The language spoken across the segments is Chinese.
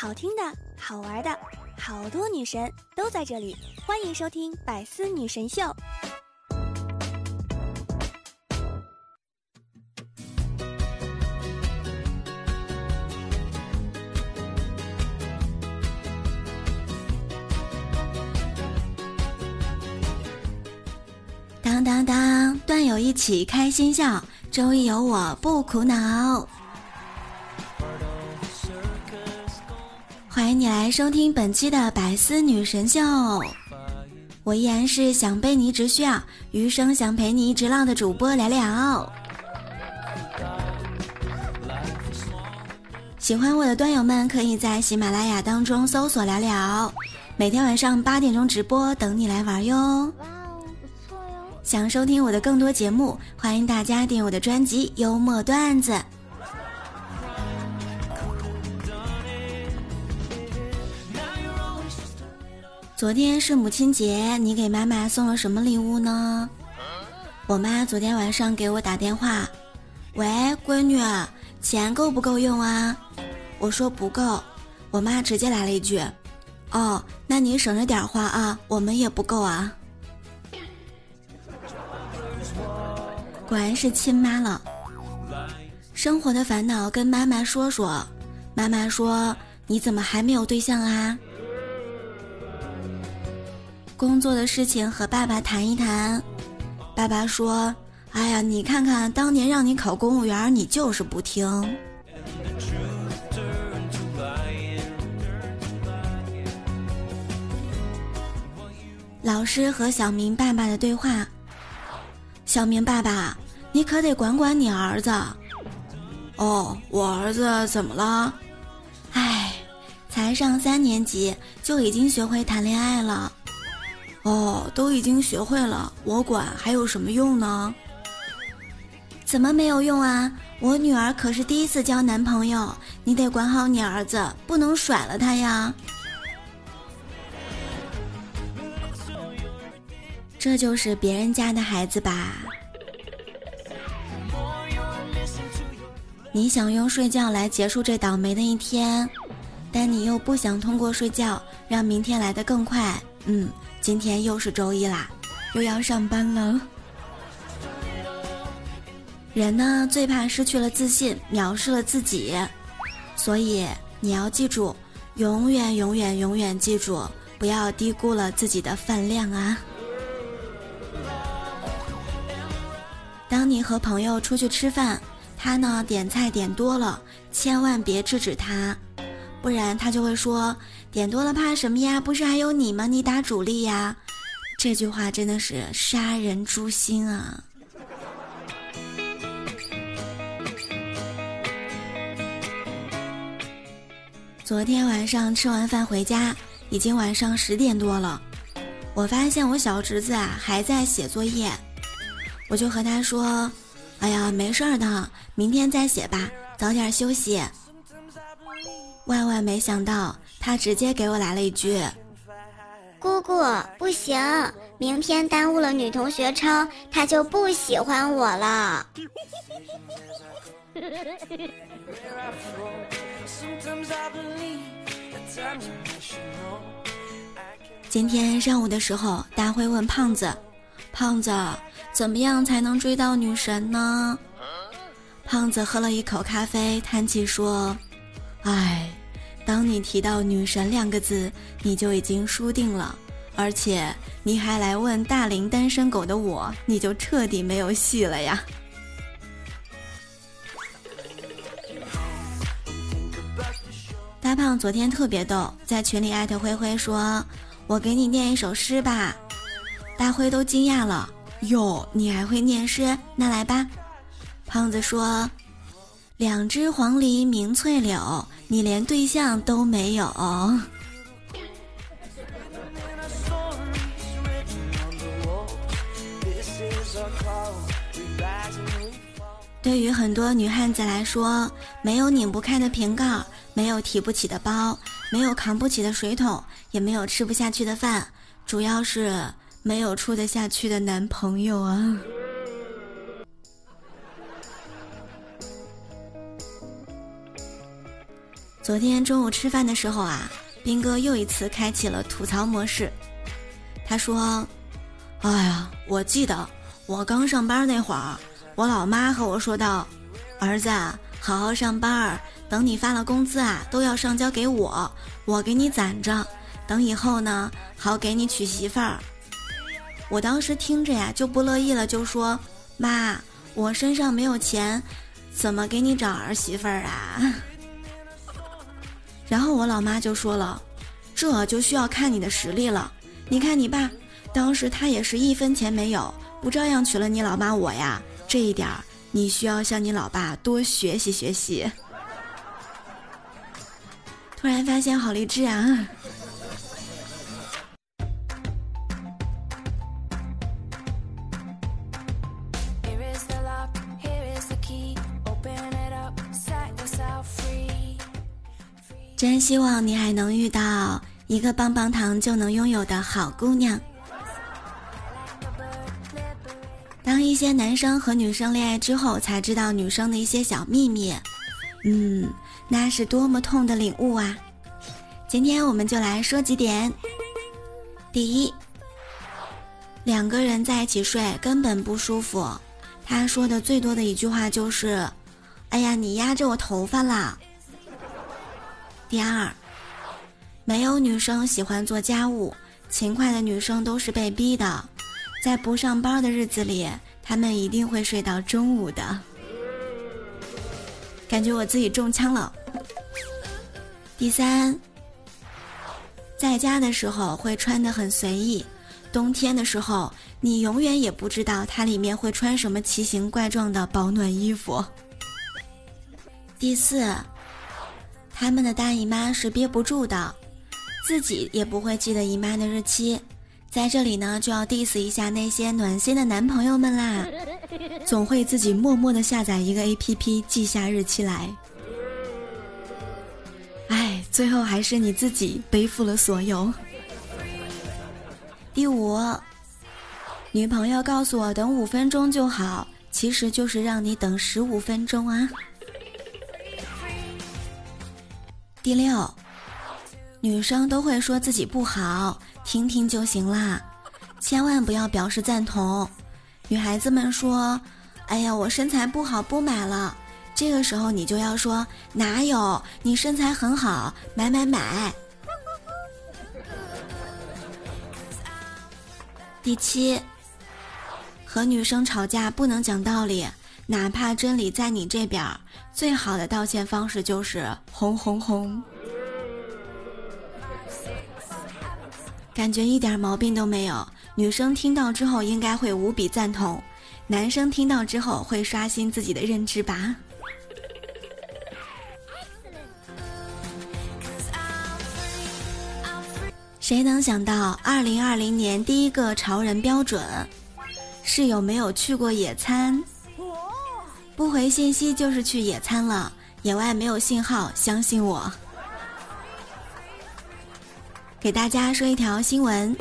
好听的、好玩的，好多女神都在这里，欢迎收听《百思女神秀》。当当当，段友一起开心笑，周一有我不苦恼。欢迎你来收听本期的百思女神秀，我依然是想被你只需要，余生想陪你一直浪的主播聊聊。喜欢我的段友们可以在喜马拉雅当中搜索聊聊，每天晚上八点钟直播等你来玩哟。想收听我的更多节目，欢迎大家订我的专辑《幽默段子》。昨天是母亲节，你给妈妈送了什么礼物呢？我妈昨天晚上给我打电话，喂，闺女，钱够不够用啊？我说不够，我妈直接来了一句，哦，那你省着点花啊，我们也不够啊。果然是亲妈了。生活的烦恼跟妈妈说说，妈妈说你怎么还没有对象啊？工作的事情和爸爸谈一谈，爸爸说：“哎呀，你看看当年让你考公务员，你就是不听。”老师和小明爸爸的对话：小明爸爸，你可得管管你儿子。哦，我儿子怎么了？哎，才上三年级就已经学会谈恋爱了。哦，都已经学会了，我管还有什么用呢？怎么没有用啊？我女儿可是第一次交男朋友，你得管好你儿子，不能甩了他呀。这就是别人家的孩子吧？你想用睡觉来结束这倒霉的一天，但你又不想通过睡觉让明天来得更快，嗯。今天又是周一啦，又要上班了。人呢最怕失去了自信，藐视了自己，所以你要记住，永远永远永远记住，不要低估了自己的饭量啊！当你和朋友出去吃饭，他呢点菜点多了，千万别制止他。不然他就会说点多了怕什么呀？不是还有你吗？你打主力呀！这句话真的是杀人诛心啊！昨天晚上吃完饭回家，已经晚上十点多了。我发现我小侄子啊还在写作业，我就和他说：“哎呀，没事儿的，明天再写吧，早点休息。”万万没想到，他直接给我来了一句：“姑姑，不行，明天耽误了女同学抄，他就不喜欢我了。”今天上午的时候，大辉问胖子：“胖子，怎么样才能追到女神呢？”胖子喝了一口咖啡，叹气说：“唉。”当你提到“女神”两个字，你就已经输定了，而且你还来问大龄单身狗的我，你就彻底没有戏了呀！大胖昨天特别逗，在群里艾特灰灰说：“我给你念一首诗吧。”大灰都惊讶了：“哟，你还会念诗？那来吧。”胖子说。两只黄鹂鸣翠柳，你连对象都没有。对于很多女汉子来说，没有拧不开的瓶盖，没有提不起的包，没有扛不起的水桶，也没有吃不下去的饭，主要是没有处得下去的男朋友啊。昨天中午吃饭的时候啊，斌哥又一次开启了吐槽模式。他说：“哎呀，我记得我刚上班那会儿，我老妈和我说道，儿子，好好上班，等你发了工资啊，都要上交给我，我给你攒着，等以后呢，好给你娶媳妇儿。”我当时听着呀就不乐意了，就说：“妈，我身上没有钱，怎么给你找儿媳妇儿啊？”然后我老妈就说了：“这就需要看你的实力了。”你看你爸，当时他也是一分钱没有，不照样娶了你老妈我呀？这一点儿你需要向你老爸多学习学习。突然发现好励志啊！希望你还能遇到。一个棒棒糖就能拥有的好姑娘。当一些男生和女生恋爱之后，才知道女生的一些小秘密，嗯，那是多么痛的领悟啊！今天我们就来说几点。第一，两个人在一起睡根本不舒服，他说的最多的一句话就是：“哎呀，你压着我头发啦。”第二。没有女生喜欢做家务，勤快的女生都是被逼的。在不上班的日子里，她们一定会睡到中午的。感觉我自己中枪了。第三，在家的时候会穿得很随意，冬天的时候你永远也不知道它里面会穿什么奇形怪状的保暖衣服。第四，他们的大姨妈是憋不住的。自己也不会记得姨妈的日期，在这里呢就要 diss 一下那些暖心的男朋友们啦，总会自己默默的下载一个 A P P 记下日期来。哎，最后还是你自己背负了所有。第五，女朋友告诉我等五分钟就好，其实就是让你等十五分钟啊。第六。女生都会说自己不好，听听就行啦，千万不要表示赞同。女孩子们说：“哎呀，我身材不好，不买了。”这个时候你就要说：“哪有？你身材很好，买买买。”第七，和女生吵架不能讲道理，哪怕真理在你这边，最好的道歉方式就是红红红。感觉一点毛病都没有，女生听到之后应该会无比赞同，男生听到之后会刷新自己的认知吧。谁能想到，二零二零年第一个潮人标准是有没有去过野餐？不回信息就是去野餐了，野外没有信号，相信我。给大家说一条新闻，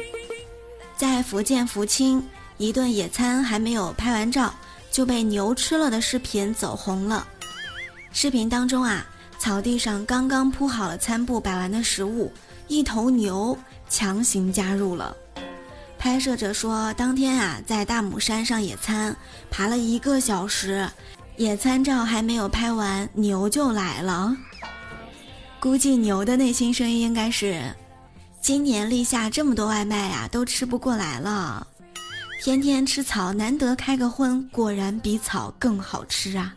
在福建福清，一顿野餐还没有拍完照就被牛吃了的视频走红了。视频当中啊，草地上刚刚铺好了餐布摆完的食物，一头牛强行加入了。拍摄者说，当天啊在大姆山上野餐，爬了一个小时，野餐照还没有拍完，牛就来了。估计牛的内心声音应该是。今年立夏这么多外卖呀，都吃不过来了。天天吃草，难得开个荤，果然比草更好吃啊！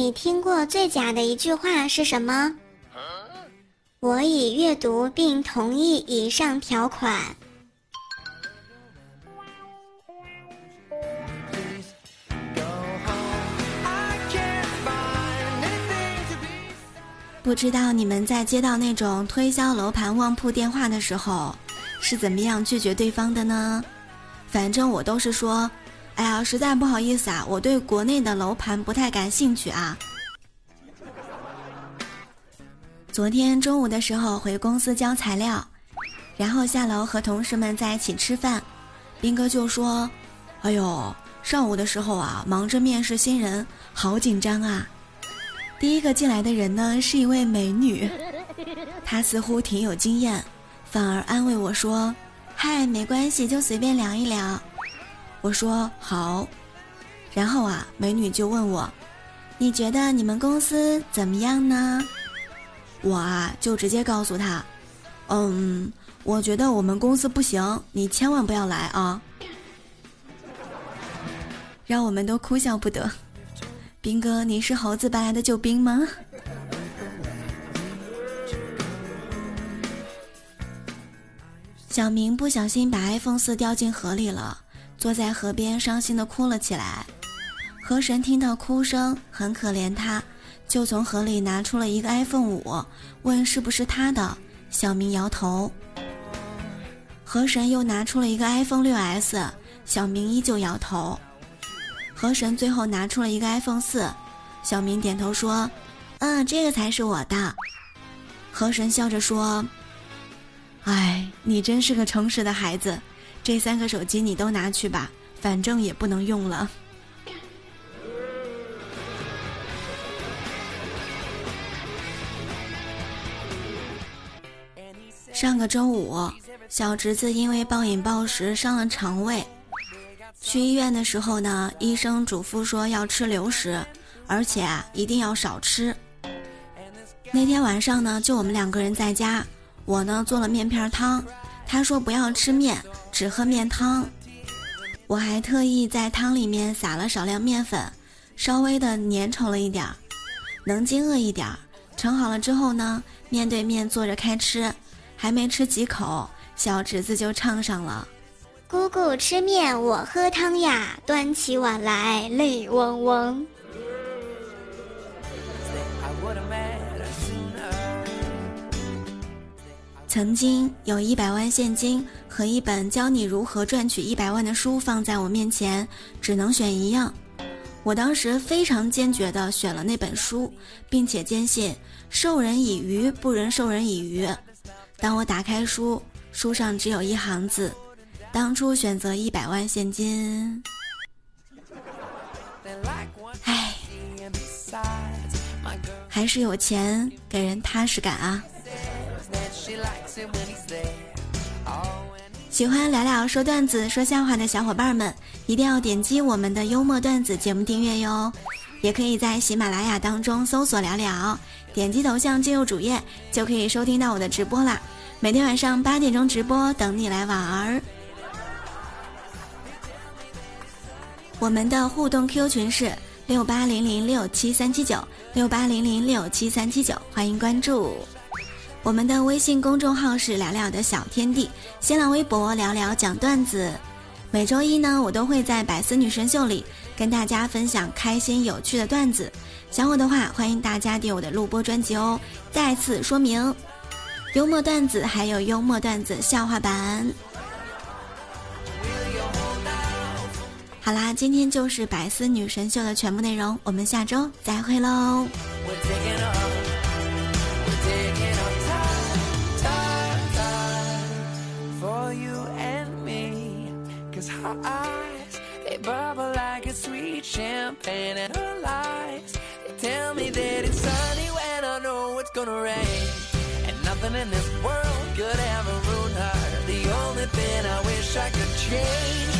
你听过最假的一句话是什么？我已阅读并同意以上条款。不知道你们在接到那种推销楼盘旺铺电话的时候，是怎么样拒绝对方的呢？反正我都是说，哎呀，实在不好意思啊，我对国内的楼盘不太感兴趣啊。昨天中午的时候回公司交材料，然后下楼和同事们在一起吃饭，斌哥就说：“哎呦，上午的时候啊，忙着面试新人，好紧张啊。”第一个进来的人呢是一位美女，她似乎挺有经验，反而安慰我说：“嗨，没关系，就随便聊一聊。”我说：“好。”然后啊，美女就问我：“你觉得你们公司怎么样呢？”我啊，就直接告诉他：“嗯，我觉得我们公司不行，你千万不要来啊！”让我们都哭笑不得。兵哥，你是猴子搬来的救兵吗？小明不小心把 iPhone 四掉进河里了，坐在河边伤心的哭了起来。河神听到哭声，很可怜他。就从河里拿出了一个 iPhone 五，问是不是他的。小明摇头。河神又拿出了一个 iPhone 六 S，小明依旧摇头。河神最后拿出了一个 iPhone 四，小明点头说：“嗯，这个才是我的。”河神笑着说：“哎，你真是个诚实的孩子，这三个手机你都拿去吧，反正也不能用了。”上个周五，小侄子因为暴饮暴食伤了肠胃，去医院的时候呢，医生嘱咐说要吃流食，而且啊一定要少吃。那天晚上呢，就我们两个人在家，我呢做了面片汤，他说不要吃面，只喝面汤。我还特意在汤里面撒了少量面粉，稍微的粘稠了一点儿，能惊饿一点儿。盛好了之后呢，面对面坐着开吃。还没吃几口，小侄子就唱上了：“姑姑吃面，我喝汤呀，端起碗来泪汪汪。”曾经有一百万现金和一本教你如何赚取一百万的书放在我面前，只能选一样。我当时非常坚决地选了那本书，并且坚信“授人以鱼，不能授人以渔”。当我打开书，书上只有一行字：“当初选择一百万现金。”唉，还是有钱给人踏实感啊！喜欢聊聊说段子、说笑话的小伙伴们，一定要点击我们的幽默段子节目订阅哟！也可以在喜马拉雅当中搜索聊聊。点击头像进入主页，就可以收听到我的直播啦！每天晚上八点钟直播，等你来玩儿。我们的互动 Q 群是六八零零六七三七九六八零零六七三七九，欢迎关注。我们的微信公众号是聊聊的小天地，新浪微博聊聊讲段子。每周一呢，我都会在百思女神秀里跟大家分享开心有趣的段子。想我的话，欢迎大家点我的录播专辑哦。再次说明，幽默段子还有幽默段子笑话版。好啦，今天就是百思女神秀的全部内容，我们下周再会喽。Tell me that it's sunny when I know it's gonna rain. And nothing in this world could ever ruin her. The only thing I wish I could change.